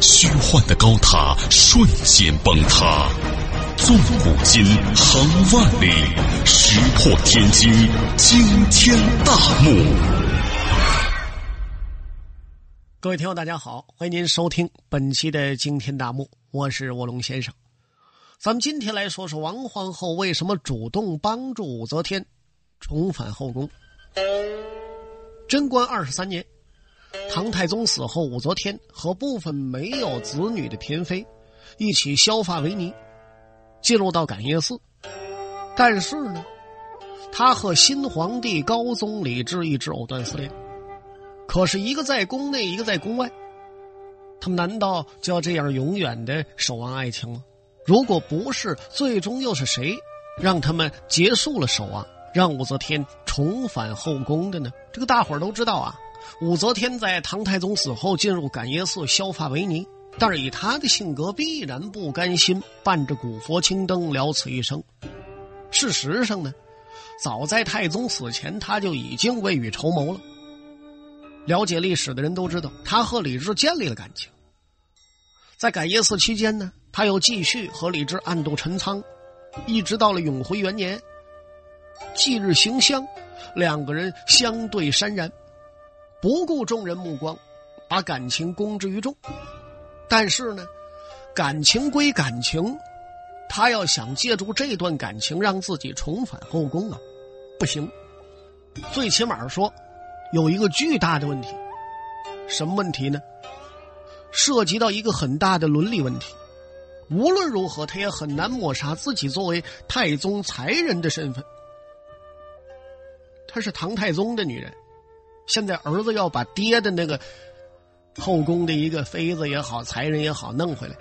虚幻的高塔瞬间崩塌，纵古今，横万里，石破天惊，惊天大幕。各位听友，大家好，欢迎您收听本期的惊天大幕，我是卧龙先生。咱们今天来说说王皇后为什么主动帮助武则天重返后宫。贞观二十三年。唐太宗死后，武则天和部分没有子女的嫔妃一起削发为尼，进入到感业寺。但是呢，他和新皇帝高宗李治一直藕断丝连。可是，一个在宫内，一个在宫外，他们难道就要这样永远的守望爱情吗？如果不是，最终又是谁让他们结束了守望，让武则天重返后宫的呢？这个大伙儿都知道啊。武则天在唐太宗死后进入感业寺削发为尼，但是以她的性格，必然不甘心伴着古佛青灯了此一生。事实上呢，早在太宗死前，他就已经未雨绸缪了。了解历史的人都知道，他和李治建立了感情。在感业寺期间呢，他又继续和李治暗度陈仓，一直到了永徽元年，忌日行香，两个人相对潸然。不顾众人目光，把感情公之于众。但是呢，感情归感情，他要想借助这段感情让自己重返后宫啊，不行。最起码说，有一个巨大的问题，什么问题呢？涉及到一个很大的伦理问题。无论如何，他也很难抹杀自己作为太宗才人的身份。她是唐太宗的女人。现在儿子要把爹的那个后宫的一个妃子也好，才人也好弄回来，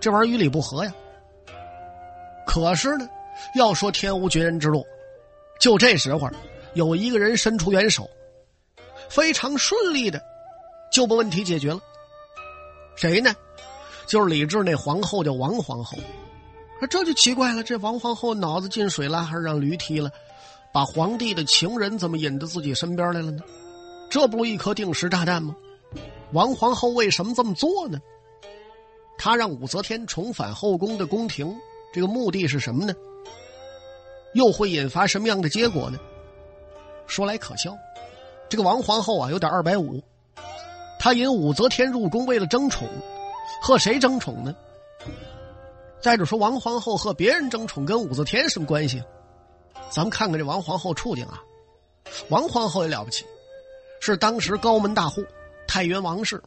这玩意儿与理不合呀。可是呢，要说天无绝人之路，就这时候有一个人伸出援手，非常顺利的就把问题解决了。谁呢？就是李治那皇后叫王皇后。这就奇怪了，这王皇后脑子进水了，还是让驴踢了？把皇帝的情人怎么引到自己身边来了呢？这不一颗定时炸弹吗？王皇后为什么这么做呢？她让武则天重返后宫的宫廷，这个目的是什么呢？又会引发什么样的结果呢？说来可笑，这个王皇后啊有点二百五，她引武则天入宫为了争宠，和谁争宠呢？再者说，王皇后和别人争宠跟武则天什么关系？咱们看看这王皇后处境啊，王皇后也了不起。是当时高门大户，太原王氏。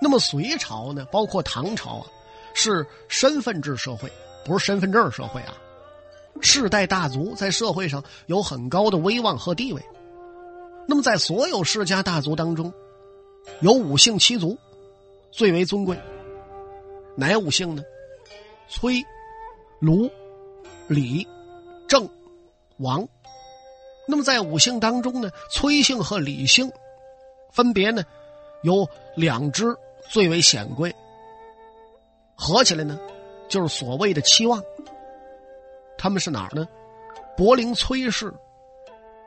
那么隋朝呢？包括唐朝啊，是身份制社会，不是身份证社会啊。世代大族在社会上有很高的威望和地位。那么在所有世家大族当中，有五姓七族最为尊贵。哪五姓呢？崔、卢、李、郑、王。那么在五姓当中呢，崔姓和李姓，分别呢有两支最为显贵。合起来呢，就是所谓的七望。他们是哪儿呢？柏林崔氏、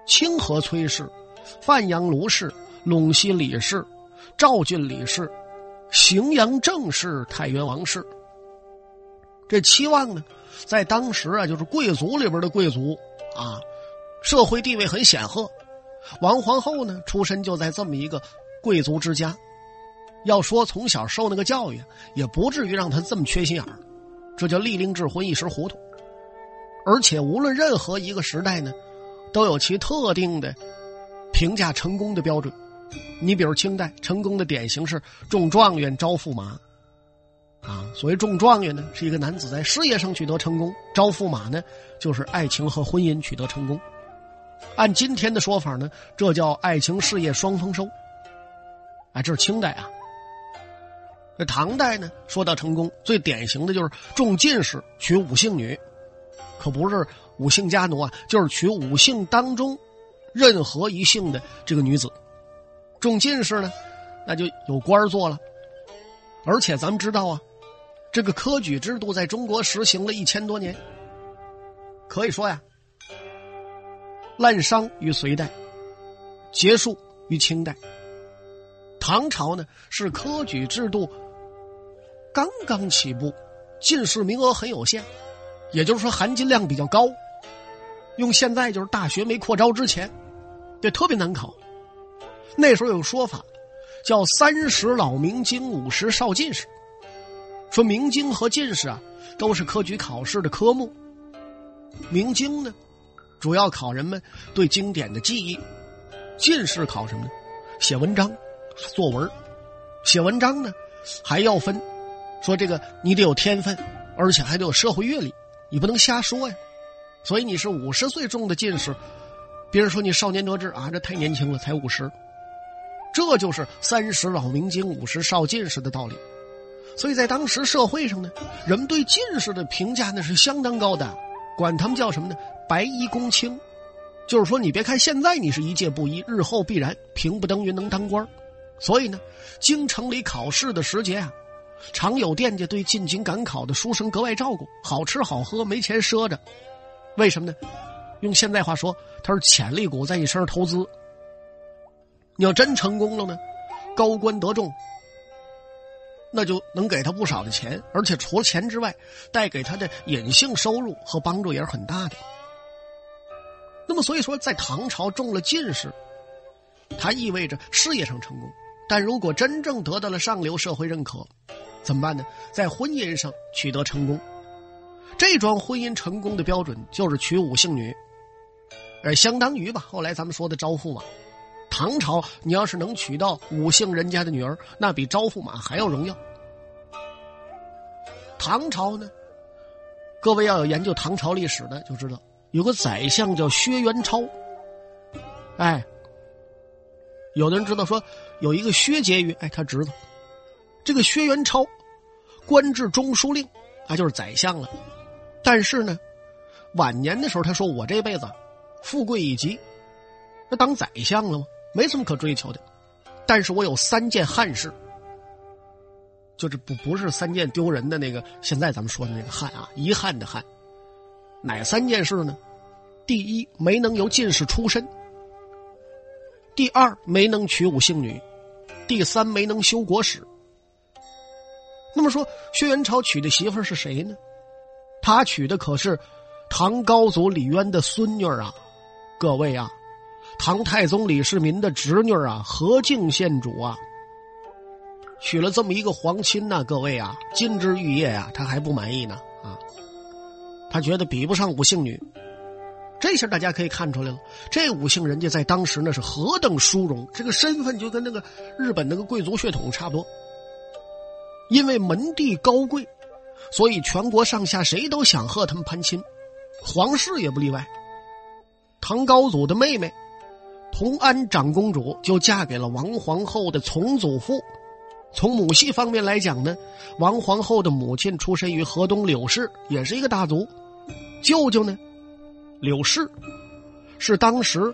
清河崔氏、范阳卢氏、陇西李氏、赵郡李氏、荥阳郑氏、太原王氏。这七望呢，在当时啊，就是贵族里边的贵族啊。社会地位很显赫，王皇后呢出身就在这么一个贵族之家。要说从小受那个教育，也不至于让她这么缺心眼儿，这叫立令智昏一时糊涂。而且无论任何一个时代呢，都有其特定的评价成功的标准。你比如清代成功的典型是中状元招驸马，啊，所谓中状元呢是一个男子在事业上取得成功，招驸马呢就是爱情和婚姻取得成功。按今天的说法呢，这叫爱情事业双丰收。哎，这是清代啊。这唐代呢，说到成功，最典型的就是中进士娶五姓女，可不是五姓家奴啊，就是娶五姓当中任何一姓的这个女子。中进士呢，那就有官做了。而且咱们知道啊，这个科举制度在中国实行了一千多年，可以说呀，滥觞于隋代，结束于清代。唐朝呢，是科举制度。刚刚起步，进士名额很有限，也就是说含金量比较高。用现在就是大学没扩招之前，这特别难考。那时候有说法，叫“三十老明经，五十少进士”，说明经和进士啊都是科举考试的科目。明经呢，主要考人们对经典的记忆；进士考什么呢？写文章、作文。写文章呢，还要分。说这个你得有天分，而且还得有社会阅历，你不能瞎说呀。所以你是五十岁中的进士，别人说你少年得志啊，这太年轻了，才五十。这就是三十老明经，五十少进士的道理。所以在当时社会上呢，人们对进士的评价那是相当高的，管他们叫什么呢？白衣公卿。就是说，你别看现在你是一介布衣，日后必然平步登云，能当官。所以呢，京城里考试的时节啊。常有店家对进京赶考的书生格外照顾，好吃好喝，没钱赊着。为什么呢？用现在话说，他是潜力股在一身上投资。你要真成功了呢，高官得中，那就能给他不少的钱，而且除了钱之外，带给他的隐性收入和帮助也是很大的。那么，所以说，在唐朝中了进士，它意味着事业上成功。但如果真正得到了上流社会认可，怎么办呢？在婚姻上取得成功，这桩婚姻成功的标准就是娶五姓女，而相当于吧，后来咱们说的招驸马。唐朝，你要是能娶到五姓人家的女儿，那比招驸马还要荣耀。唐朝呢，各位要有研究唐朝历史的就知道，有个宰相叫薛元超，哎。有的人知道说有一个薛婕妤，哎，他侄子，这个薛元超，官至中书令，他就是宰相了。但是呢，晚年的时候他说：“我这辈子富贵已极，那当宰相了吗？没什么可追求的。但是我有三件憾事，就是不不是三件丢人的那个，现在咱们说的那个憾啊，遗憾的憾。哪三件事呢？第一，没能由进士出身。”第二没能娶五姓女，第三没能修国史。那么说，薛元超娶的媳妇是谁呢？他娶的可是唐高祖李渊的孙女啊！各位啊，唐太宗李世民的侄女啊，何敬县主啊，娶了这么一个皇亲呐！各位啊，金枝玉叶啊，他还不满意呢！他觉得比不上五姓女。这下大家可以看出来了，这五姓人家在当时那是何等殊荣，这个身份就跟那个日本那个贵族血统差不多。因为门第高贵，所以全国上下谁都想和他们攀亲，皇室也不例外。唐高祖的妹妹同安长公主就嫁给了王皇后的从祖父。从母系方面来讲呢，王皇后的母亲出身于河东柳氏，也是一个大族，舅舅呢。柳氏是当时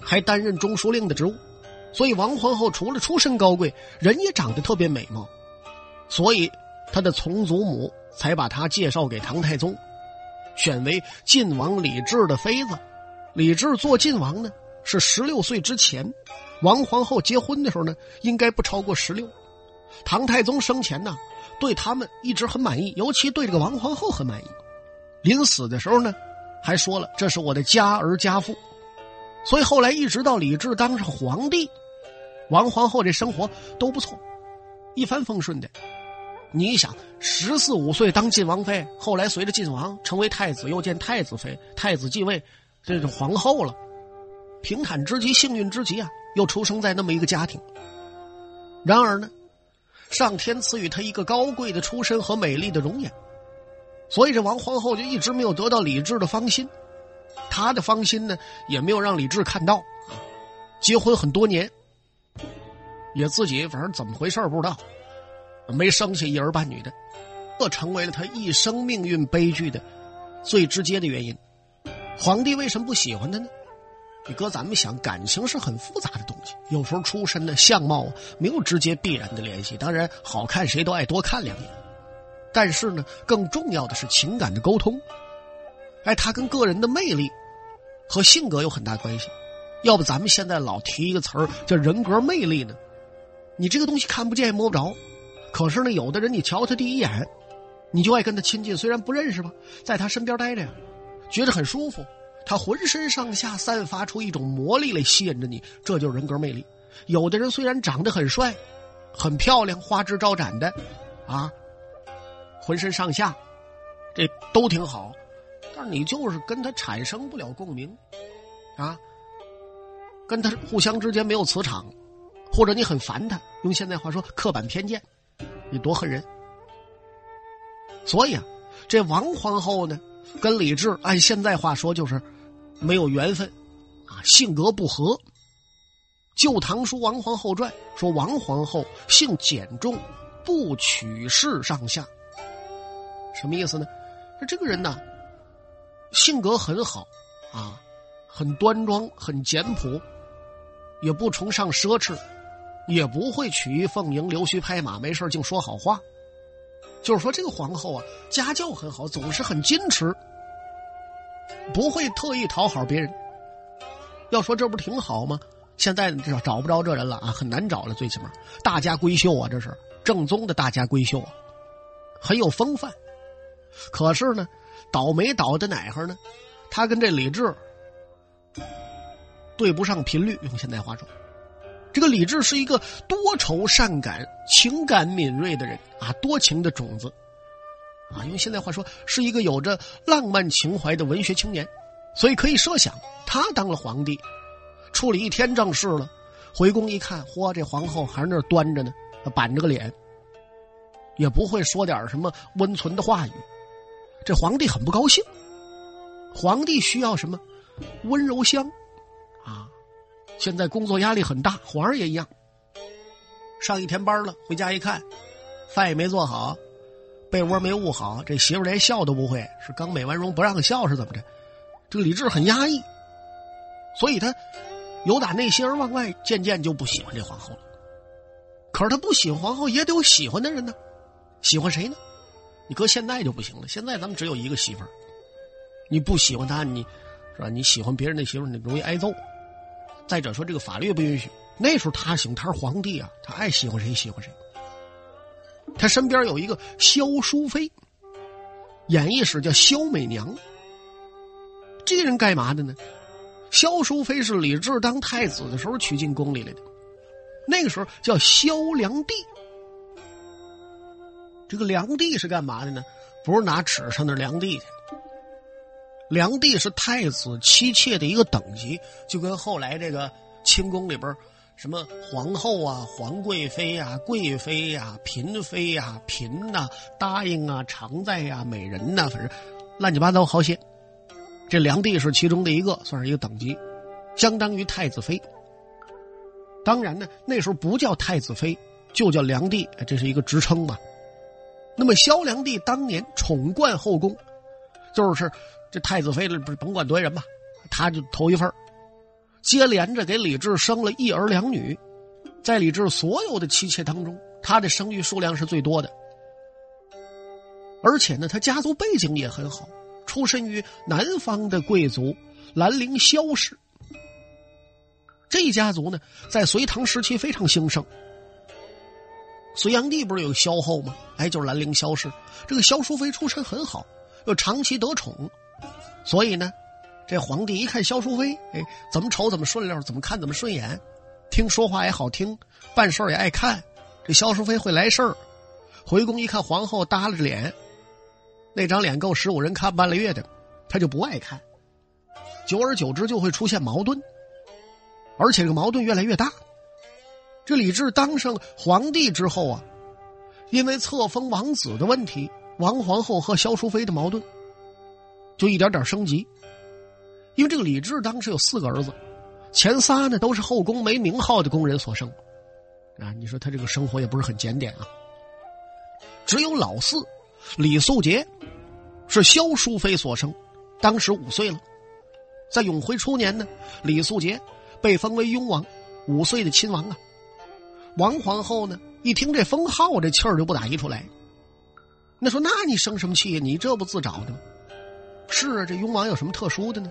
还担任中书令的职务，所以王皇后除了出身高贵，人也长得特别美貌，所以她的从祖母才把她介绍给唐太宗，选为晋王李治的妃子。李治做晋王呢是十六岁之前，王皇后结婚的时候呢应该不超过十六。唐太宗生前呢对他们一直很满意，尤其对这个王皇后很满意。临死的时候呢。还说了，这是我的家儿家父，所以后来一直到李治当上皇帝，王皇后这生活都不错，一帆风顺的。你想，十四五岁当晋王妃，后来随着晋王成为太子，又见太子妃，太子继位，这是皇后了，平坦之极，幸运之极啊！又出生在那么一个家庭。然而呢，上天赐予他一个高贵的出身和美丽的容颜。所以这王皇后就一直没有得到李治的芳心，她的芳心呢也没有让李治看到。结婚很多年，也自己反正怎么回事不知道，没生下一儿半女的，这成为了他一生命运悲剧的最直接的原因。皇帝为什么不喜欢他呢？你搁咱们想，感情是很复杂的东西，有时候出身的相貌没有直接必然的联系。当然，好看谁都爱多看两眼，但是呢，更重要的是情感的沟通。哎，他跟个人的魅力和性格有很大关系。要不咱们现在老提一个词儿叫人格魅力呢？你这个东西看不见也摸不着，可是呢，有的人你瞧他第一眼，你就爱跟他亲近，虽然不认识吧，在他身边待着呀，觉得很舒服。他浑身上下散发出一种魔力来吸引着你，这就是人格魅力。有的人虽然长得很帅、很漂亮、花枝招展的，啊，浑身上下这都挺好，但是你就是跟他产生不了共鸣，啊，跟他互相之间没有磁场，或者你很烦他，用现在话说，刻板偏见，你多恨人。所以啊，这王皇后呢？跟李治按现在话说就是没有缘分，啊，性格不合。《旧唐书·王皇后传》说王皇后性简重，不取士上下。什么意思呢？说这个人呢，性格很好，啊，很端庄，很简朴，也不崇尚奢侈，也不会曲意奉迎、溜须拍马，没事净说好话。就是说，这个皇后啊，家教很好，总是很矜持，不会特意讨好别人。要说这不挺好吗？现在找找不着这人了啊，很难找了。最起码大家闺秀啊，这是正宗的大家闺秀啊，很有风范。可是呢，倒霉倒的哪哈呢？他跟这李治对不上频率，用现代话说。这个李治是一个多愁善感、情感敏锐的人啊，多情的种子啊，用现在话说，是一个有着浪漫情怀的文学青年。所以可以设想，他当了皇帝，处理一天正事了，回宫一看，嚯，这皇后还是那端着呢，板着个脸，也不会说点什么温存的话语，这皇帝很不高兴。皇帝需要什么？温柔乡。现在工作压力很大，皇上也一样。上一天班了，回家一看，饭也没做好，被窝没捂好，这媳妇连笑都不会，是刚美完容不让笑是怎么着？这个李治很压抑，所以他由打内心而往外，渐渐就不喜欢这皇后了。可是他不喜欢皇后，也得有喜欢的人呢。喜欢谁呢？你搁现在就不行了。现在咱们只有一个媳妇儿，你不喜欢她，你是吧？你喜欢别人的媳妇儿，你容易挨揍。再者说，这个法律不允许。那时候他行，他是皇帝啊，他爱喜欢谁喜欢谁。他身边有一个萧淑妃，演义史叫萧美娘。这人干嘛的呢？萧淑妃是李治当太子的时候娶进宫里来的，那个时候叫萧良娣。这个良娣是干嘛的呢？不是拿尺上那量地去。梁帝是太子妻妾的一个等级，就跟后来这个清宫里边什么皇后啊、皇贵妃呀、贵妃呀、嫔妃呀、嫔呐、答应啊、常在呀、美人呐，反正乱七八糟好些。这梁帝是其中的一个，算是一个等级，相当于太子妃。当然呢，那时候不叫太子妃，就叫梁帝，这是一个职称嘛。那么萧梁帝当年宠冠后宫，就是。这太子妃了，不是甭管多人吧，他就头一份接连着给李治生了一儿两女，在李治所有的妻妾当中，他的生育数量是最多的。而且呢，他家族背景也很好，出身于南方的贵族兰陵萧氏。这一家族呢，在隋唐时期非常兴盛。隋炀帝不是有萧后吗？哎，就是兰陵萧氏。这个萧淑妃出身很好，又长期得宠。所以呢，这皇帝一看萧淑妃，哎，怎么瞅怎么顺溜，怎么看怎么顺眼，听说话也好听，办事也爱看。这萧淑妃会来事儿，回宫一看皇后耷拉着脸，那张脸够十五人看半个月的，他就不爱看。久而久之就会出现矛盾，而且这个矛盾越来越大。这李治当上皇帝之后啊，因为册封王子的问题，王皇后和萧淑妃的矛盾。就一点点升级，因为这个李治当时有四个儿子，前仨呢都是后宫没名号的宫人所生，啊，你说他这个生活也不是很检点啊。只有老四李素杰是萧淑妃所生，当时五岁了。在永徽初年呢，李素杰被封为雍王，五岁的亲王啊。王皇后呢，一听这封号，这气儿就不打一处来。那说，那你生什么气？你这不自找的吗？是啊，这雍王有什么特殊的呢？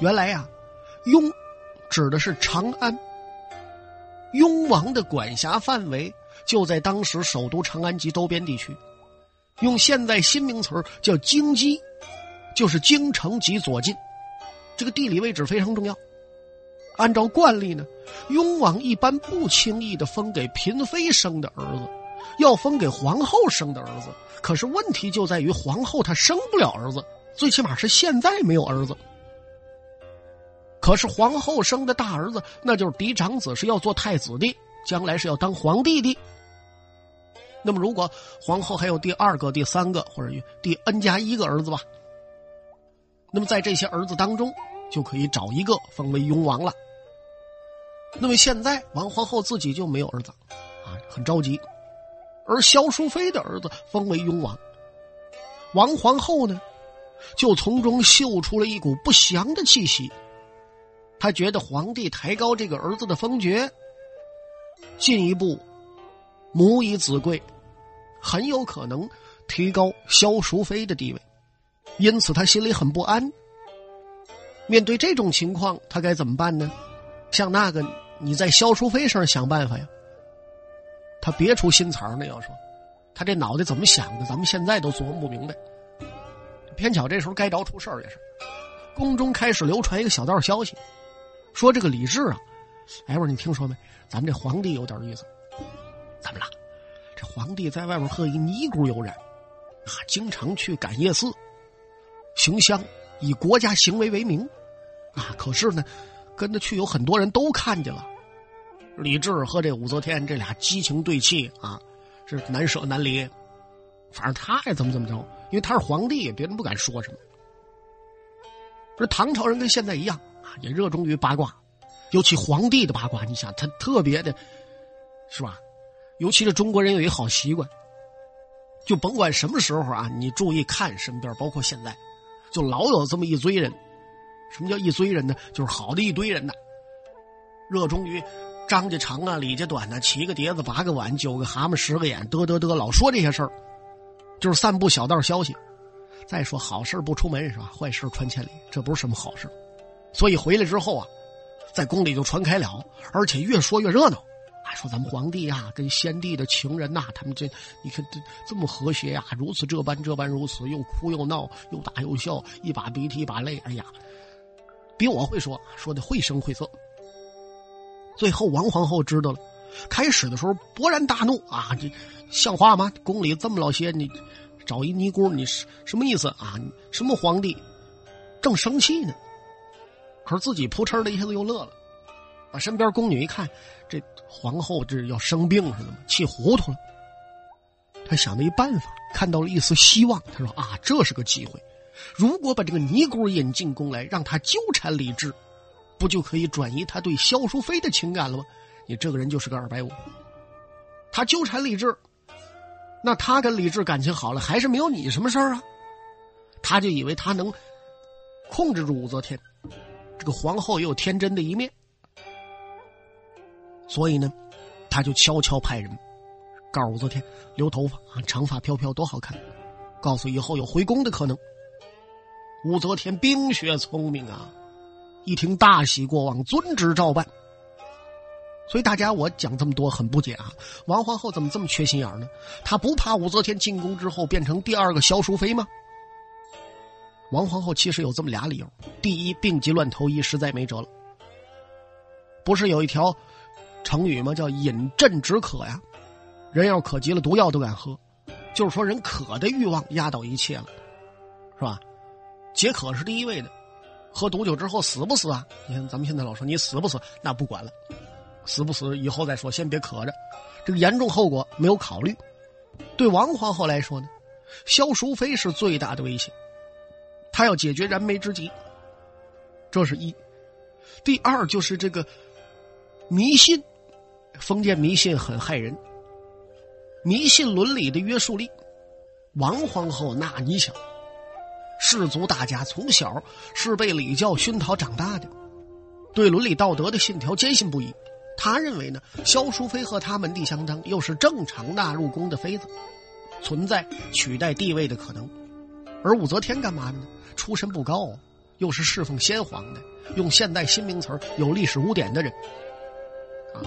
原来呀，雍指的是长安，雍王的管辖范围就在当时首都长安及周边地区，用现在新名词叫京畿，就是京城及左近。这个地理位置非常重要。按照惯例呢，雍王一般不轻易的封给嫔妃生的儿子，要封给皇后生的儿子。可是问题就在于皇后她生不了儿子，最起码是现在没有儿子。可是皇后生的大儿子，那就是嫡长子，是要做太子的，将来是要当皇帝的。那么如果皇后还有第二个、第三个或者第 n 加一个儿子吧，那么在这些儿子当中。就可以找一个封为雍王了。那么现在王皇后自己就没有儿子，啊，很着急。而萧淑妃的儿子封为雍王，王皇后呢，就从中嗅出了一股不祥的气息。他觉得皇帝抬高这个儿子的封爵，进一步母以子贵，很有可能提高萧淑妃的地位，因此他心里很不安。面对这种情况，他该怎么办呢？像那个，你在萧淑妃身上想办法呀。他别出心裁呢，要说，他这脑袋怎么想的，咱们现在都琢磨不明白。偏巧这时候该着出事儿也是，宫中开始流传一个小道消息，说这个李治啊，哎，我说你听说没？咱们这皇帝有点意思，怎么了？这皇帝在外边和一尼姑有染，啊，经常去赶夜寺，行香，以国家行为为名。啊！可是呢，跟着去有很多人都看见了，李治和这武则天这俩激情对泣啊，是难舍难离。反正他爱怎么怎么着，因为他是皇帝，别人不敢说什么。说唐朝人跟现在一样啊，也热衷于八卦，尤其皇帝的八卦。你想，他特别的，是吧？尤其是中国人有一好习惯，就甭管什么时候啊，你注意看身边，包括现在，就老有这么一堆人。什么叫一堆人呢？就是好的一堆人呐，热衷于张家长啊、李家短呐，七个碟子、八个碗、九个蛤蟆、十个眼，嘚嘚嘚，老说这些事儿，就是散布小道消息。再说好事不出门是吧？坏事传千里，这不是什么好事。所以回来之后啊，在宫里就传开了，而且越说越热闹。还，说咱们皇帝呀，跟先帝的情人呐，他们这你看这这么和谐呀，如此这般这般如此，又哭又闹，又打又笑，一把鼻涕一把泪，哎呀。比我会说，说的绘声绘色。最后王皇后知道了，开始的时候勃然大怒啊！这像话吗？宫里这么老些，你找一尼姑，你是什么意思啊？什么皇帝？正生气呢，可是自己扑哧的一下子又乐了，把身边宫女一看，这皇后这要生病似的嘛，气糊涂了。他想了一办法，看到了一丝希望，他说：“啊，这是个机会。”如果把这个尼姑引进宫来，让她纠缠李治，不就可以转移他对萧淑妃的情感了吗？你这个人就是个二百五。他纠缠李治，那他跟李治感情好了，还是没有你什么事儿啊？他就以为他能控制住武则天，这个皇后也有天真的一面，所以呢，他就悄悄派人告诉武则天留头发啊，长发飘飘多好看，告诉以后有回宫的可能。武则天冰雪聪明啊，一听大喜过望，遵旨照办。所以大家我讲这么多很不解啊，王皇后怎么这么缺心眼呢？她不怕武则天进宫之后变成第二个萧淑妃吗？王皇后其实有这么俩理由：第一，病急乱投医，实在没辙了。不是有一条成语吗？叫饮鸩止渴呀，人要渴急了，毒药都敢喝，就是说人渴的欲望压倒一切了，是吧？解渴是第一位的，喝毒酒之后死不死啊？你看咱们现在老说你死不死，那不管了，死不死以后再说，先别渴着。这个严重后果没有考虑。对王皇后来说呢，萧淑妃是最大的威胁，她要解决燃眉之急。这是一。第二就是这个迷信，封建迷信很害人。迷信伦理的约束力。王皇后那你想，士族大家从小是被礼教熏陶长大的，对伦理道德的信条坚信不疑。他认为呢，萧淑妃和他门第相当，又是正常纳入宫的妃子，存在取代地位的可能。而武则天干嘛呢？出身不高，又是侍奉先皇的，用现代新名词有历史污点的人，啊，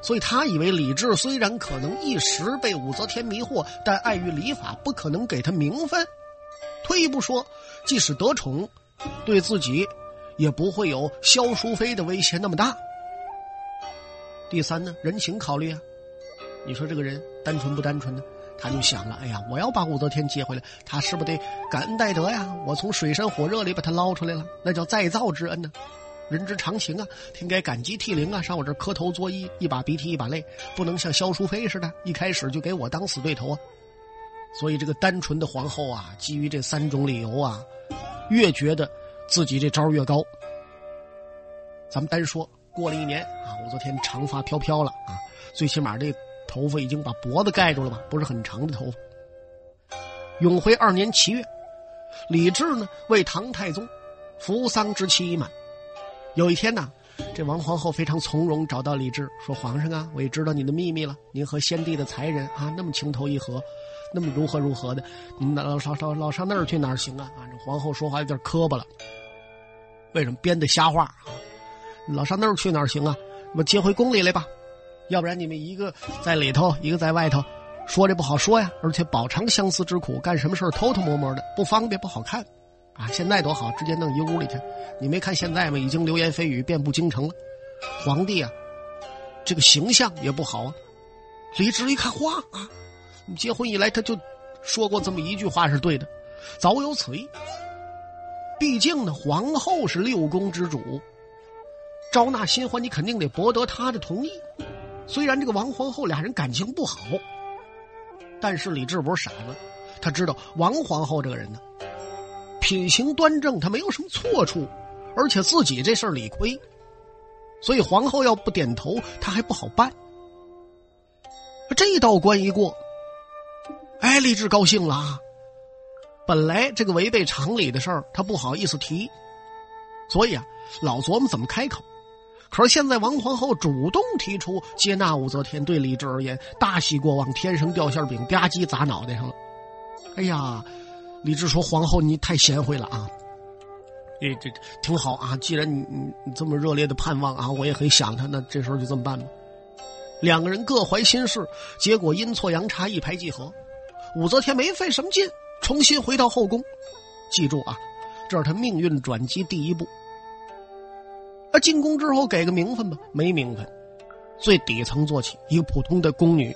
所以他以为李治虽然可能一时被武则天迷惑，但碍于礼法，不可能给他名分。退一步说，即使得宠，对自己也不会有萧淑妃的威胁那么大。第三呢，人情考虑啊，你说这个人单纯不单纯呢？他就想了，哎呀，我要把武则天接回来，他是不是得感恩戴德呀？我从水深火热里把他捞出来了，那叫再造之恩呢，人之常情啊，应该感激涕零啊，上我这磕头作揖，一把鼻涕一把泪，不能像萧淑妃似的，一开始就给我当死对头啊。所以这个单纯的皇后啊，基于这三种理由啊，越觉得自己这招越高。咱们单说。过了一年啊，武则天长发飘飘了啊，最起码这头发已经把脖子盖住了吧，不是很长的头发。永徽二年七月，李治呢为唐太宗扶丧之期已满。有一天呢，这王皇后非常从容，找到李治说：“皇上啊，我也知道你的秘密了。您和先帝的才人啊，那么情投意合，那么如何如何的，您老上老老上那儿去哪儿行啊？”啊，这皇后说话有点磕巴了。为什么编的瞎话啊？老上那儿去哪儿行啊？我接回宫里来吧，要不然你们一个在里头，一个在外头，说这不好说呀。而且饱尝相思之苦，干什么事偷偷摸摸的，不方便，不好看，啊！现在多好，直接弄一屋里去。你没看现在吗？已经流言蜚语遍布京城了。皇帝啊，这个形象也不好啊。李治一看，哇啊！结婚以来他就说过这么一句话是对的，早有此意。毕竟呢，皇后是六宫之主。招纳新欢，你肯定得博得他的同意。虽然这个王皇后俩人感情不好，但是李治不是傻子，他知道王皇后这个人呢，品行端正，他没有什么错处，而且自己这事儿理亏，所以皇后要不点头，他还不好办。这道关一过，哎，李治高兴了啊！本来这个违背常理的事儿，他不好意思提，所以啊，老琢磨怎么开口。可是现在，王皇后主动提出接纳武则天，对李治而言大喜过望，天上掉馅饼，吧唧砸脑袋上了。哎呀，李治说：“皇后，你太贤惠了啊！哎，这挺好啊。既然你你你这么热烈的盼望啊，我也很想他，那这时候就这么办吧。”两个人各怀心事，结果阴错阳差，一拍即合。武则天没费什么劲，重新回到后宫。记住啊，这是她命运转机第一步。那进宫之后给个名分吧，没名分，最底层做起，一个普通的宫女。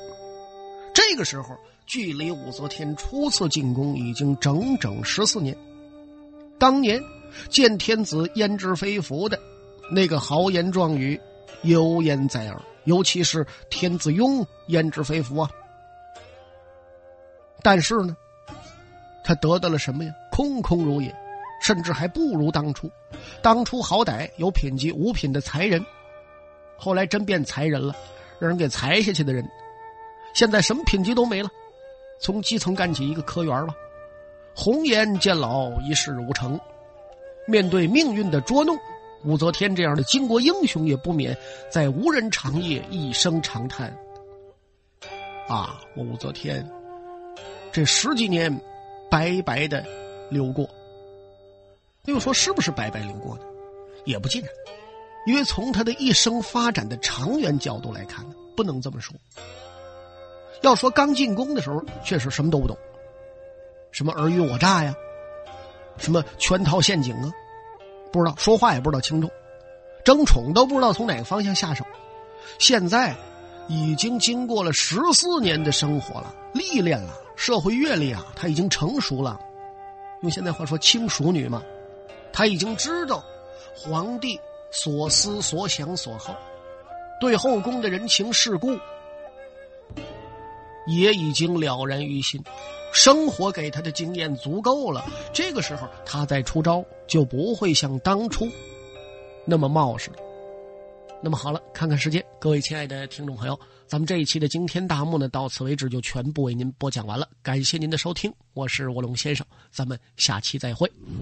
这个时候距离武则天初次进宫已经整整十四年。当年见天子焉知非福的那个豪言壮语，犹言在耳，尤其是天子雍焉知非福啊。但是呢，他得到了什么呀？空空如也。甚至还不如当初，当初好歹有品级五品的才人，后来真变才人了，让人给裁下去的人，现在什么品级都没了，从基层干起一个科员吧。红颜渐老，一事无成，面对命运的捉弄，武则天这样的巾帼英雄也不免在无人长夜一声长叹：“啊，武则天，这十几年白白的流过。”又说是不是白白流过的，也不尽然，因为从他的一生发展的长远角度来看呢，不能这么说。要说刚进宫的时候，确实什么都不懂，什么尔虞我诈呀，什么圈套陷阱啊，不知道说话也不知道轻重，争宠都不知道从哪个方向下手。现在已经经过了十四年的生活了，历练了，社会阅历啊，他已经成熟了。用现在话说，轻熟女嘛。他已经知道皇帝所思所想所好，对后宫的人情世故也已经了然于心，生活给他的经验足够了。这个时候，他再出招就不会像当初那么冒失了。那么好了，看看时间，各位亲爱的听众朋友，咱们这一期的惊天大幕呢，到此为止就全部为您播讲完了。感谢您的收听，我是卧龙先生，咱们下期再会。